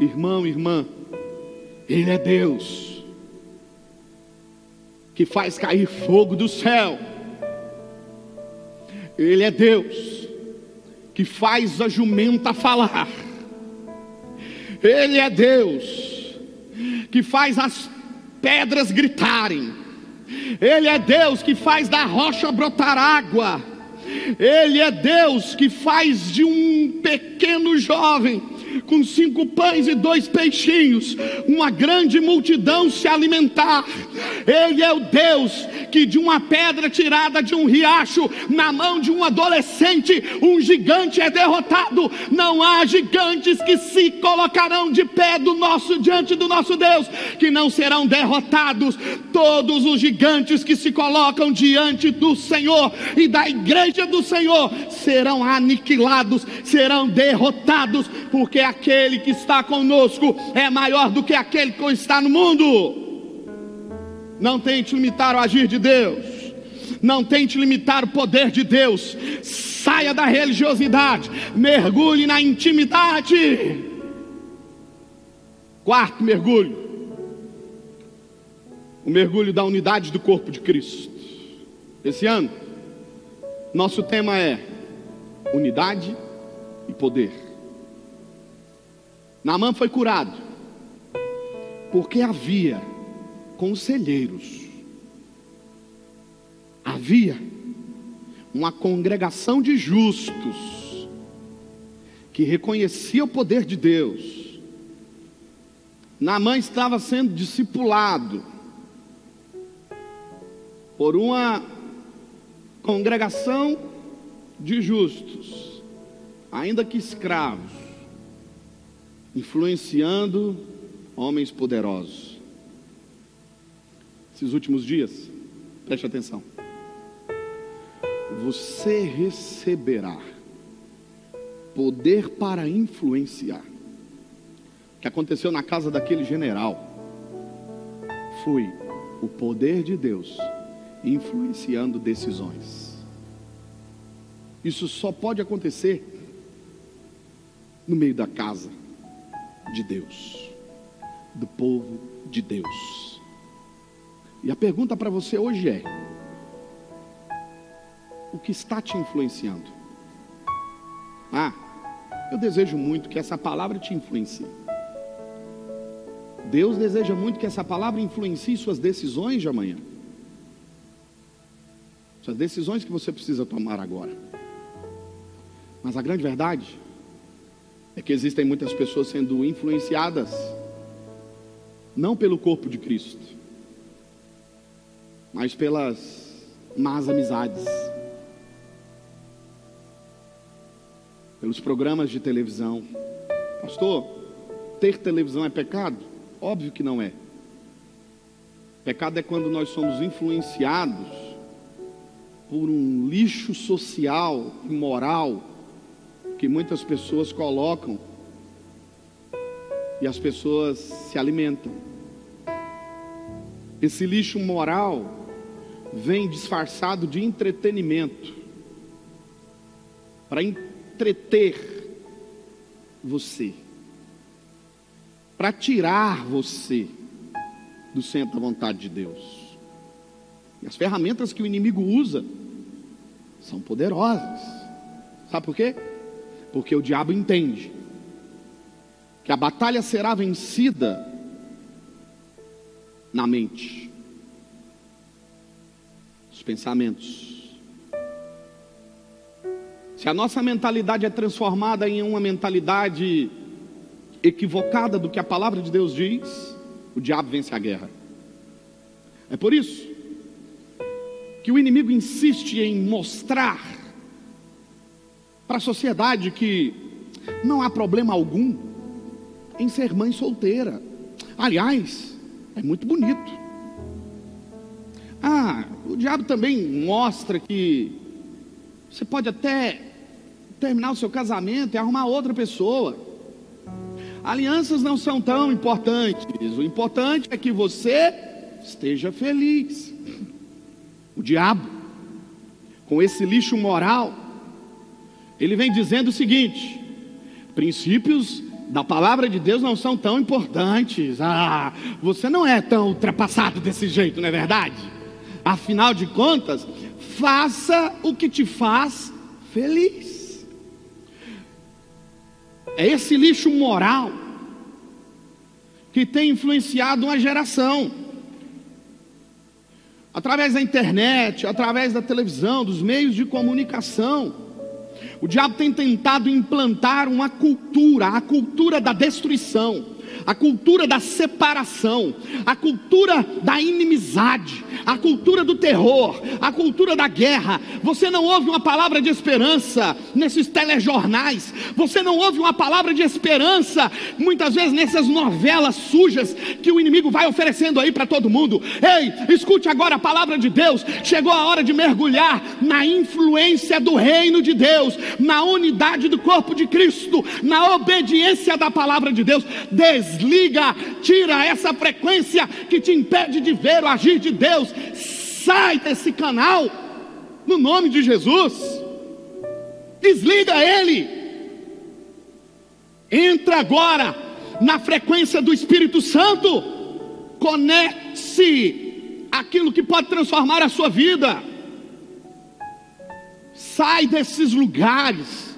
Irmão, irmã, Ele é Deus, que faz cair fogo do céu. Ele é Deus, que faz a jumenta falar. Ele é Deus, que faz as pedras gritarem. Ele é Deus que faz da rocha brotar água. Ele é Deus que faz de um pequeno jovem com cinco pães e dois peixinhos, uma grande multidão se alimentar. Ele é o Deus que de uma pedra tirada de um riacho, na mão de um adolescente, um gigante é derrotado. Não há gigantes que se colocarão de pé do nosso diante do nosso Deus, que não serão derrotados. Todos os gigantes que se colocam diante do Senhor e da igreja do Senhor serão aniquilados, serão derrotados, porque aquele que está conosco é maior do que aquele que está no mundo. Não tente limitar o agir de Deus. Não tente limitar o poder de Deus. Saia da religiosidade. Mergulhe na intimidade. Quarto mergulho. O mergulho da unidade do corpo de Cristo. Esse ano, nosso tema é unidade e poder. Naamã foi curado, porque havia conselheiros, havia uma congregação de justos, que reconhecia o poder de Deus. Naamã estava sendo discipulado por uma congregação de justos, ainda que escravos influenciando homens poderosos. Esses últimos dias, preste atenção. Você receberá poder para influenciar. O que aconteceu na casa daquele general foi o poder de Deus influenciando decisões. Isso só pode acontecer no meio da casa de Deus, do povo de Deus. E a pergunta para você hoje é: o que está te influenciando? Ah, eu desejo muito que essa palavra te influencie. Deus deseja muito que essa palavra influencie suas decisões de amanhã. Suas decisões que você precisa tomar agora. Mas a grande verdade é que existem muitas pessoas sendo influenciadas não pelo corpo de Cristo, mas pelas más amizades, pelos programas de televisão. Pastor, ter televisão é pecado? Óbvio que não é. Pecado é quando nós somos influenciados por um lixo social e moral que muitas pessoas colocam e as pessoas se alimentam. Esse lixo moral vem disfarçado de entretenimento para entreter você, para tirar você do centro da vontade de Deus. E as ferramentas que o inimigo usa são poderosas. Sabe por quê? Porque o diabo entende que a batalha será vencida na mente, os pensamentos. Se a nossa mentalidade é transformada em uma mentalidade equivocada do que a palavra de Deus diz, o diabo vence a guerra. É por isso que o inimigo insiste em mostrar para a sociedade que não há problema algum em ser mãe solteira. Aliás, é muito bonito. Ah, o diabo também mostra que você pode até terminar o seu casamento e arrumar outra pessoa. Alianças não são tão importantes. O importante é que você esteja feliz. O diabo, com esse lixo moral, ele vem dizendo o seguinte: princípios da palavra de Deus não são tão importantes. Ah, você não é tão ultrapassado desse jeito, não é verdade? Afinal de contas, faça o que te faz feliz. É esse lixo moral que tem influenciado uma geração. Através da internet, através da televisão, dos meios de comunicação. O diabo tem tentado implantar uma cultura, a cultura da destruição, a cultura da separação, a cultura da inimizade, a cultura do terror, a cultura da guerra. Você não ouve uma palavra de esperança nesses telejornais, você não ouve uma palavra de esperança muitas vezes nessas novelas sujas que o inimigo vai oferecendo aí para todo mundo. Ei, escute agora a palavra de Deus. Chegou a hora de mergulhar na influência do reino de Deus, na unidade do corpo de Cristo, na obediência da palavra de Deus. Desliga, tira essa frequência que te impede de ver o agir de Deus. Sai desse canal, no nome de Jesus, desliga ele, entra agora na frequência do Espírito Santo, conecte-se aquilo que pode transformar a sua vida, sai desses lugares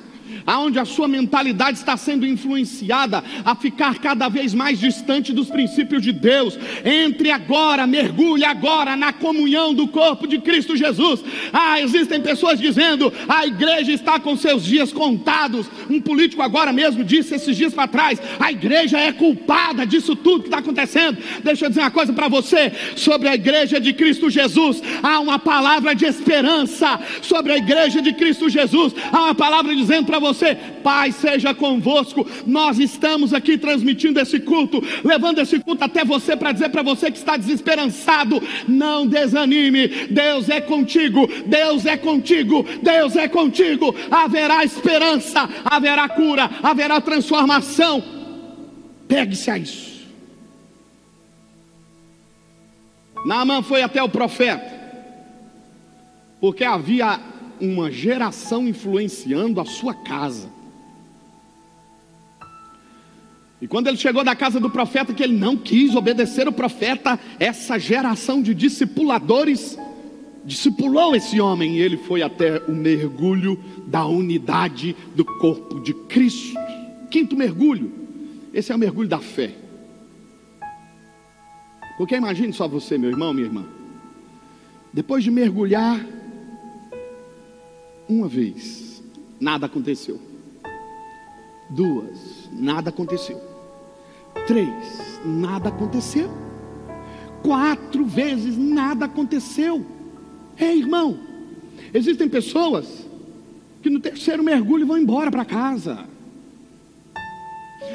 aonde a sua mentalidade está sendo influenciada a ficar cada vez mais distante dos princípios de Deus. Entre agora, mergulhe agora na comunhão do corpo de Cristo Jesus. Ah, existem pessoas dizendo: a igreja está com seus dias contados. Um político agora mesmo disse esses dias para trás: a igreja é culpada disso tudo que está acontecendo. Deixa eu dizer uma coisa para você sobre a igreja de Cristo Jesus. Há uma palavra de esperança sobre a igreja de Cristo Jesus. Há uma palavra dizendo para você: Pai, seja convosco. Nós estamos aqui transmitindo esse culto, levando esse culto até você para dizer para você que está desesperançado: não desanime, Deus é contigo, Deus é contigo, Deus é contigo. Haverá esperança, haverá cura, haverá transformação. Pegue-se a isso. Naamã foi até o profeta, porque havia uma geração influenciando a sua casa. E quando ele chegou da casa do profeta, que ele não quis obedecer o profeta, essa geração de discipuladores discipulou esse homem e ele foi até o mergulho da unidade do corpo de Cristo. Quinto mergulho, esse é o mergulho da fé. Porque imagine só você, meu irmão, minha irmã. Depois de mergulhar uma vez, nada aconteceu. Duas, nada aconteceu. Três, nada aconteceu. Quatro vezes, nada aconteceu. Ei, irmão, existem pessoas que no terceiro mergulho vão embora para casa.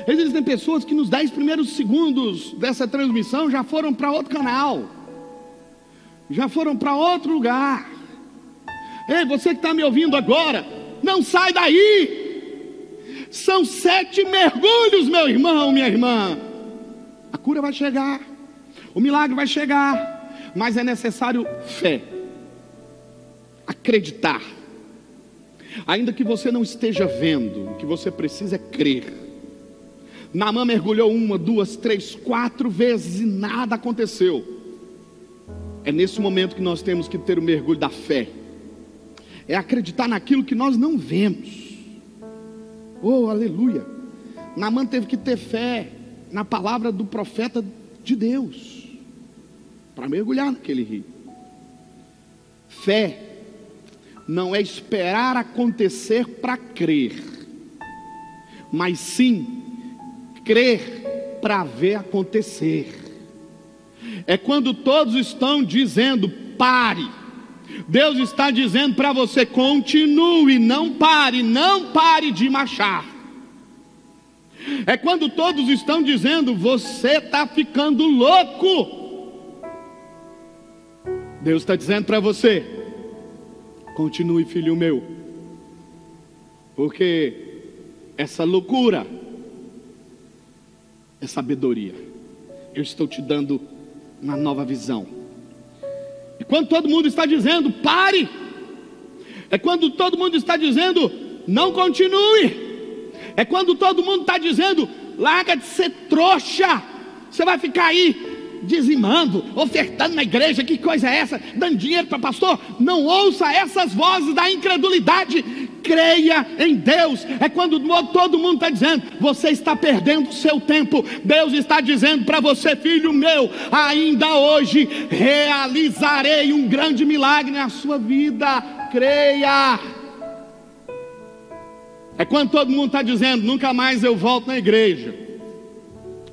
Existem pessoas que nos dez primeiros segundos dessa transmissão já foram para outro canal, já foram para outro lugar. Ei, você que está me ouvindo agora, não sai daí. São sete mergulhos, meu irmão, minha irmã. A cura vai chegar, o milagre vai chegar, mas é necessário fé, acreditar. Ainda que você não esteja vendo, o que você precisa é crer. Naamã mergulhou uma, duas, três, quatro vezes e nada aconteceu. É nesse momento que nós temos que ter o mergulho da fé. É acreditar naquilo que nós não vemos. Oh, aleluia. Naamã teve que ter fé na palavra do profeta de Deus para mergulhar naquele rio. Fé não é esperar acontecer para crer, mas sim crer para ver acontecer. É quando todos estão dizendo pare. Deus está dizendo para você continue, não pare, não pare de marchar. É quando todos estão dizendo você está ficando louco. Deus está dizendo para você: continue, filho meu, porque essa loucura é sabedoria. Eu estou te dando uma nova visão. E quando todo mundo está dizendo, pare, é quando todo mundo está dizendo, não continue, é quando todo mundo está dizendo, larga de ser trouxa, você vai ficar aí dizimando, ofertando na igreja, que coisa é essa? Dando dinheiro para pastor? Não ouça essas vozes da incredulidade, creia em Deus. É quando todo mundo está dizendo, você está perdendo o seu tempo. Deus está dizendo para você, filho meu, ainda hoje realizarei um grande milagre na sua vida. Creia. É quando todo mundo está dizendo, nunca mais eu volto na igreja.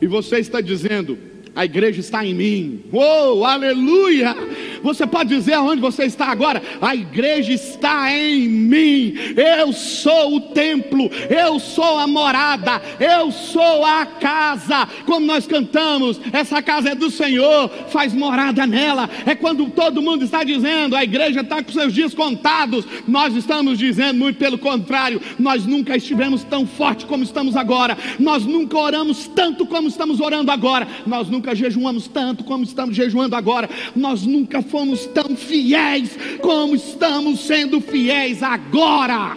E você está dizendo, a igreja está em mim. Oh, aleluia! Você pode dizer aonde você está agora? A igreja está em mim. Eu sou o templo, eu sou a morada, eu sou a casa. Como nós cantamos, essa casa é do Senhor, faz morada nela. É quando todo mundo está dizendo, a igreja está com seus dias contados. Nós estamos dizendo muito pelo contrário, nós nunca estivemos tão forte como estamos agora. Nós nunca oramos tanto como estamos orando agora. Nós nunca nunca jejuamos tanto como estamos jejuando agora, nós nunca fomos tão fiéis como estamos sendo fiéis agora.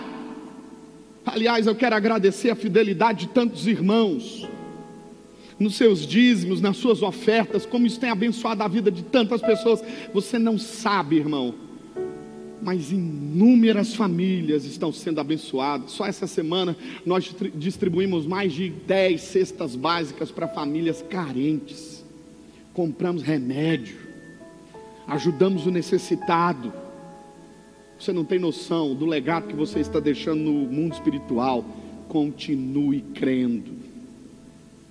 Aliás, eu quero agradecer a fidelidade de tantos irmãos, nos seus dízimos, nas suas ofertas, como isso tem abençoado a vida de tantas pessoas. Você não sabe, irmão, mas inúmeras famílias estão sendo abençoadas. Só essa semana nós distribuímos mais de 10 cestas básicas para famílias carentes compramos remédio, ajudamos o necessitado. Você não tem noção do legado que você está deixando no mundo espiritual. Continue crendo.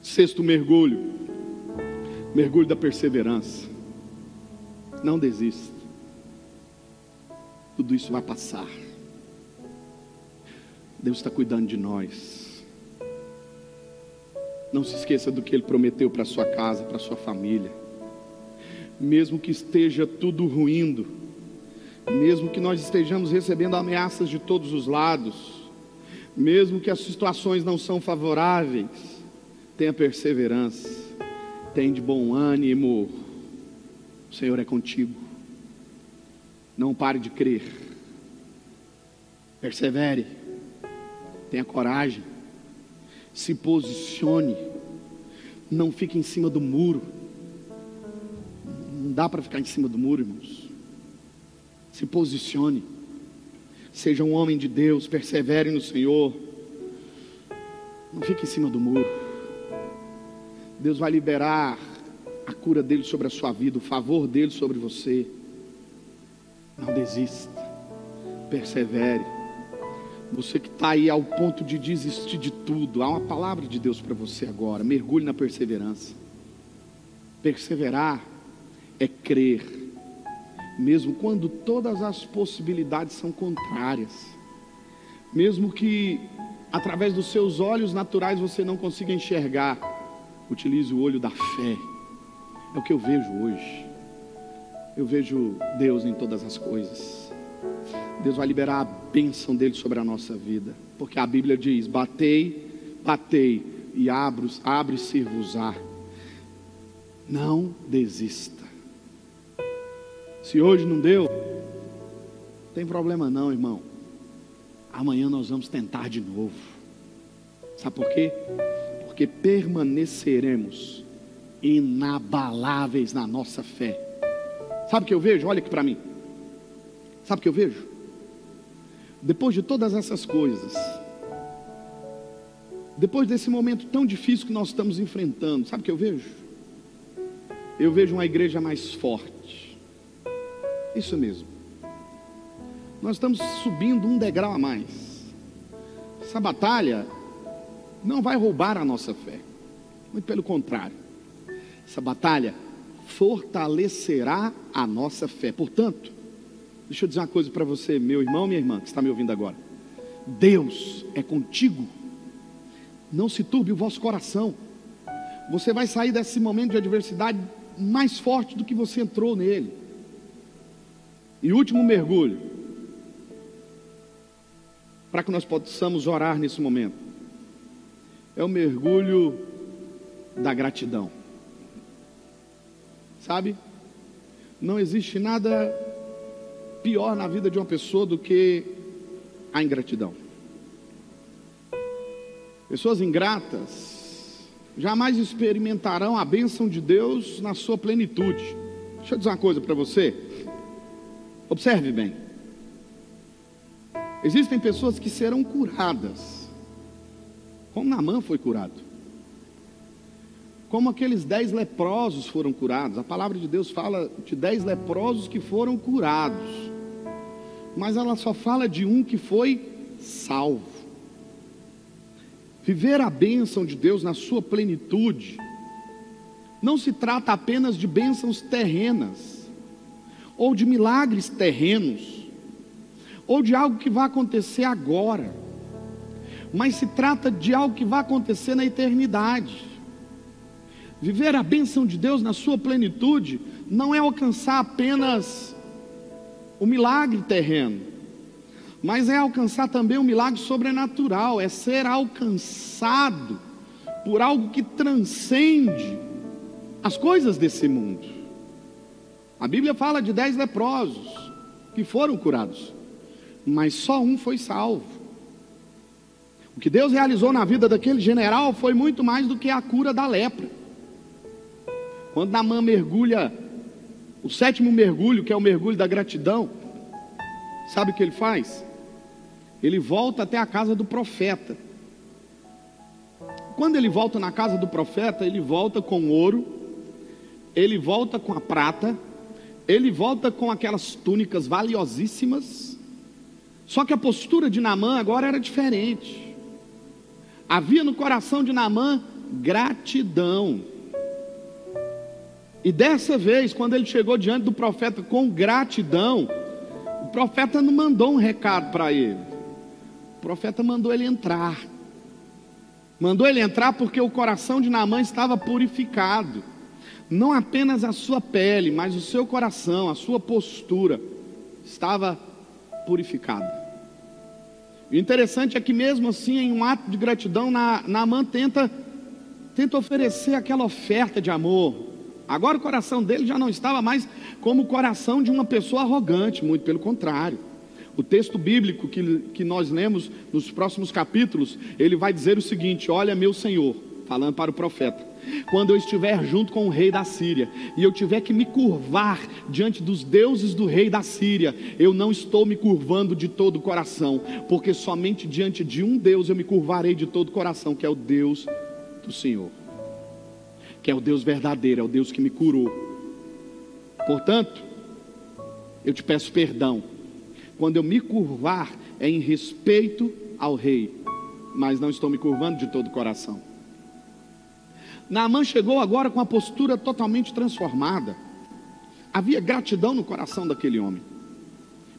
Sexto mergulho, mergulho da perseverança. Não desista. Tudo isso vai passar. Deus está cuidando de nós. Não se esqueça do que Ele prometeu para sua casa, para sua família. Mesmo que esteja tudo ruindo, mesmo que nós estejamos recebendo ameaças de todos os lados, mesmo que as situações não são favoráveis, tenha perseverança, tenha de bom ânimo. O Senhor é contigo. Não pare de crer. Persevere. Tenha coragem. Se posicione. Não fique em cima do muro. Não dá para ficar em cima do muro, irmãos. Se posicione. Seja um homem de Deus, persevere no Senhor. Não fique em cima do muro. Deus vai liberar a cura dele sobre a sua vida, o favor dele sobre você. Não desista. Persevere. Você que está aí ao ponto de desistir de tudo, há uma palavra de Deus para você agora. Mergulhe na perseverança. Perseverar é crer mesmo quando todas as possibilidades são contrárias, mesmo que através dos seus olhos naturais você não consiga enxergar, utilize o olho da fé. É o que eu vejo hoje. Eu vejo Deus em todas as coisas. Deus vai liberar a bênção dele sobre a nossa vida, porque a Bíblia diz: batei, batei e abre-se-vos-á. Não desista. Se hoje não deu, não tem problema não, irmão. Amanhã nós vamos tentar de novo. Sabe por quê? Porque permaneceremos inabaláveis na nossa fé. Sabe o que eu vejo? Olha aqui para mim. Sabe o que eu vejo? Depois de todas essas coisas, depois desse momento tão difícil que nós estamos enfrentando, sabe o que eu vejo? Eu vejo uma igreja mais forte isso mesmo. Nós estamos subindo um degrau a mais. Essa batalha não vai roubar a nossa fé. Muito pelo contrário. Essa batalha fortalecerá a nossa fé. Portanto, deixa eu dizer uma coisa para você, meu irmão, minha irmã, que está me ouvindo agora. Deus é contigo. Não se turbe o vosso coração. Você vai sair desse momento de adversidade mais forte do que você entrou nele. E último mergulho, para que nós possamos orar nesse momento, é o mergulho da gratidão. Sabe? Não existe nada pior na vida de uma pessoa do que a ingratidão. Pessoas ingratas jamais experimentarão a bênção de Deus na sua plenitude. Deixa eu dizer uma coisa para você. Observe bem. Existem pessoas que serão curadas, como Naamã foi curado, como aqueles dez leprosos foram curados. A palavra de Deus fala de dez leprosos que foram curados, mas ela só fala de um que foi salvo. Viver a bênção de Deus na sua plenitude, não se trata apenas de bênçãos terrenas, ou de milagres terrenos, ou de algo que vai acontecer agora, mas se trata de algo que vai acontecer na eternidade. Viver a bênção de Deus na sua plenitude não é alcançar apenas o milagre terreno, mas é alcançar também o milagre sobrenatural, é ser alcançado por algo que transcende as coisas desse mundo. A Bíblia fala de dez leprosos que foram curados, mas só um foi salvo. O que Deus realizou na vida daquele general foi muito mais do que a cura da lepra. Quando Namã mergulha, o sétimo mergulho, que é o mergulho da gratidão, sabe o que ele faz? Ele volta até a casa do profeta. Quando ele volta na casa do profeta, ele volta com ouro, ele volta com a prata, ele volta com aquelas túnicas valiosíssimas. Só que a postura de Namã agora era diferente. Havia no coração de Namã gratidão. E dessa vez, quando ele chegou diante do profeta com gratidão, o profeta não mandou um recado para ele. O profeta mandou ele entrar. Mandou ele entrar porque o coração de Naamã estava purificado. Não apenas a sua pele, mas o seu coração, a sua postura estava purificada. O interessante é que mesmo assim, em um ato de gratidão, Naamã tenta, tenta oferecer aquela oferta de amor. Agora o coração dele já não estava mais como o coração de uma pessoa arrogante, muito pelo contrário. O texto bíblico que, que nós lemos nos próximos capítulos, ele vai dizer o seguinte: Olha, meu Senhor, falando para o profeta, quando eu estiver junto com o rei da Síria e eu tiver que me curvar diante dos deuses do rei da Síria, eu não estou me curvando de todo o coração, porque somente diante de um Deus eu me curvarei de todo o coração, que é o Deus do Senhor, que é o Deus verdadeiro, é o Deus que me curou. Portanto, eu te peço perdão quando eu me curvar, é em respeito ao rei, mas não estou me curvando de todo o coração. Naamã chegou agora com a postura totalmente transformada. Havia gratidão no coração daquele homem.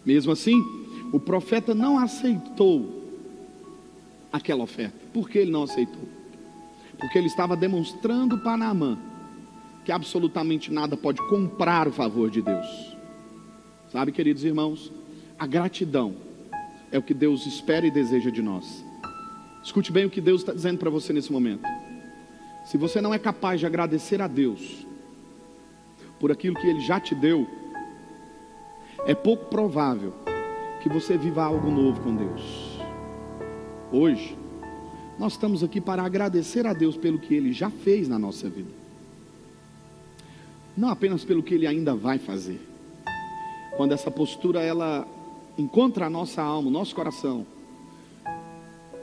Mesmo assim, o profeta não aceitou aquela oferta. Por que ele não aceitou? Porque ele estava demonstrando para Naamã que absolutamente nada pode comprar o favor de Deus. Sabe, queridos irmãos, a gratidão é o que Deus espera e deseja de nós. Escute bem o que Deus está dizendo para você nesse momento. Se você não é capaz de agradecer a Deus por aquilo que Ele já te deu, é pouco provável que você viva algo novo com Deus. Hoje, nós estamos aqui para agradecer a Deus pelo que Ele já fez na nossa vida, não apenas pelo que Ele ainda vai fazer. Quando essa postura ela encontra a nossa alma, o nosso coração,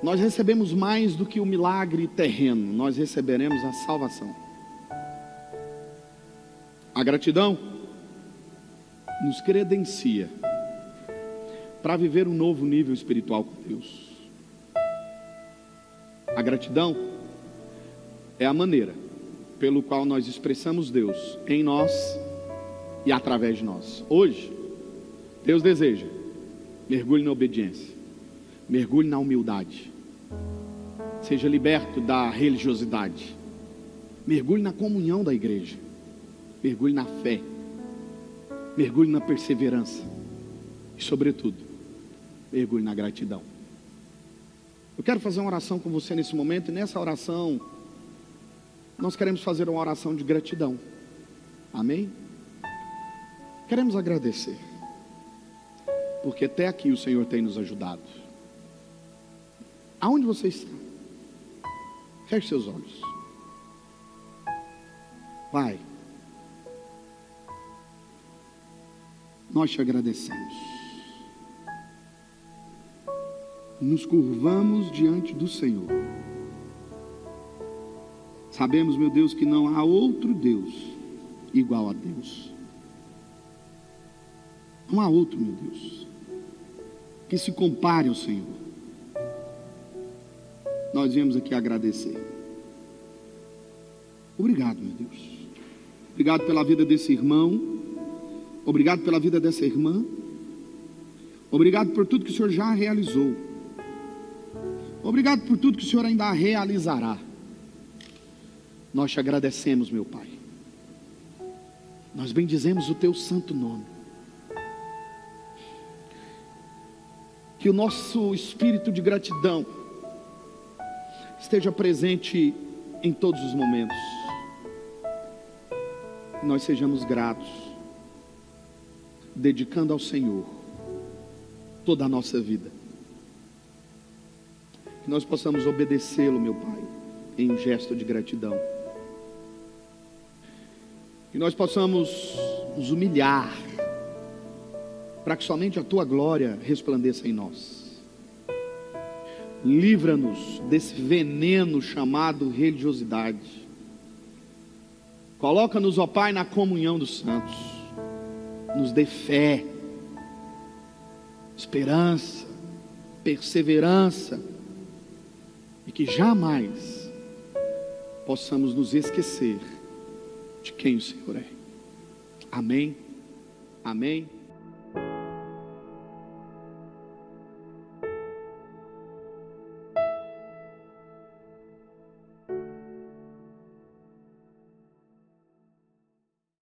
nós recebemos mais do que o milagre terreno, nós receberemos a salvação. A gratidão nos credencia para viver um novo nível espiritual com Deus. A gratidão é a maneira pelo qual nós expressamos Deus em nós e através de nós. Hoje, Deus deseja Mergulhe na obediência. Mergulhe na humildade. Seja liberto da religiosidade. Mergulhe na comunhão da igreja. Mergulhe na fé. Mergulhe na perseverança. E, sobretudo, mergulhe na gratidão. Eu quero fazer uma oração com você nesse momento, e nessa oração, nós queremos fazer uma oração de gratidão. Amém? Queremos agradecer porque até aqui o Senhor tem nos ajudado. Aonde você está? Feche seus olhos. Pai, nós te agradecemos. Nos curvamos diante do Senhor. Sabemos, meu Deus, que não há outro Deus igual a Deus. Não há outro, meu Deus que se compare ao Senhor. Nós viemos aqui agradecer. Obrigado, meu Deus. Obrigado pela vida desse irmão. Obrigado pela vida dessa irmã. Obrigado por tudo que o Senhor já realizou. Obrigado por tudo que o Senhor ainda realizará. Nós te agradecemos, meu Pai. Nós bendizemos o teu santo nome. que o nosso espírito de gratidão esteja presente em todos os momentos. Nós sejamos gratos, dedicando ao Senhor toda a nossa vida. Que nós possamos obedecê-lo, meu Pai, em um gesto de gratidão. Que nós possamos nos humilhar para que somente a tua glória resplandeça em nós. Livra-nos desse veneno chamado religiosidade. Coloca-nos, ó Pai, na comunhão dos santos. Nos dê fé, esperança, perseverança, e que jamais possamos nos esquecer de quem o Senhor é. Amém. Amém.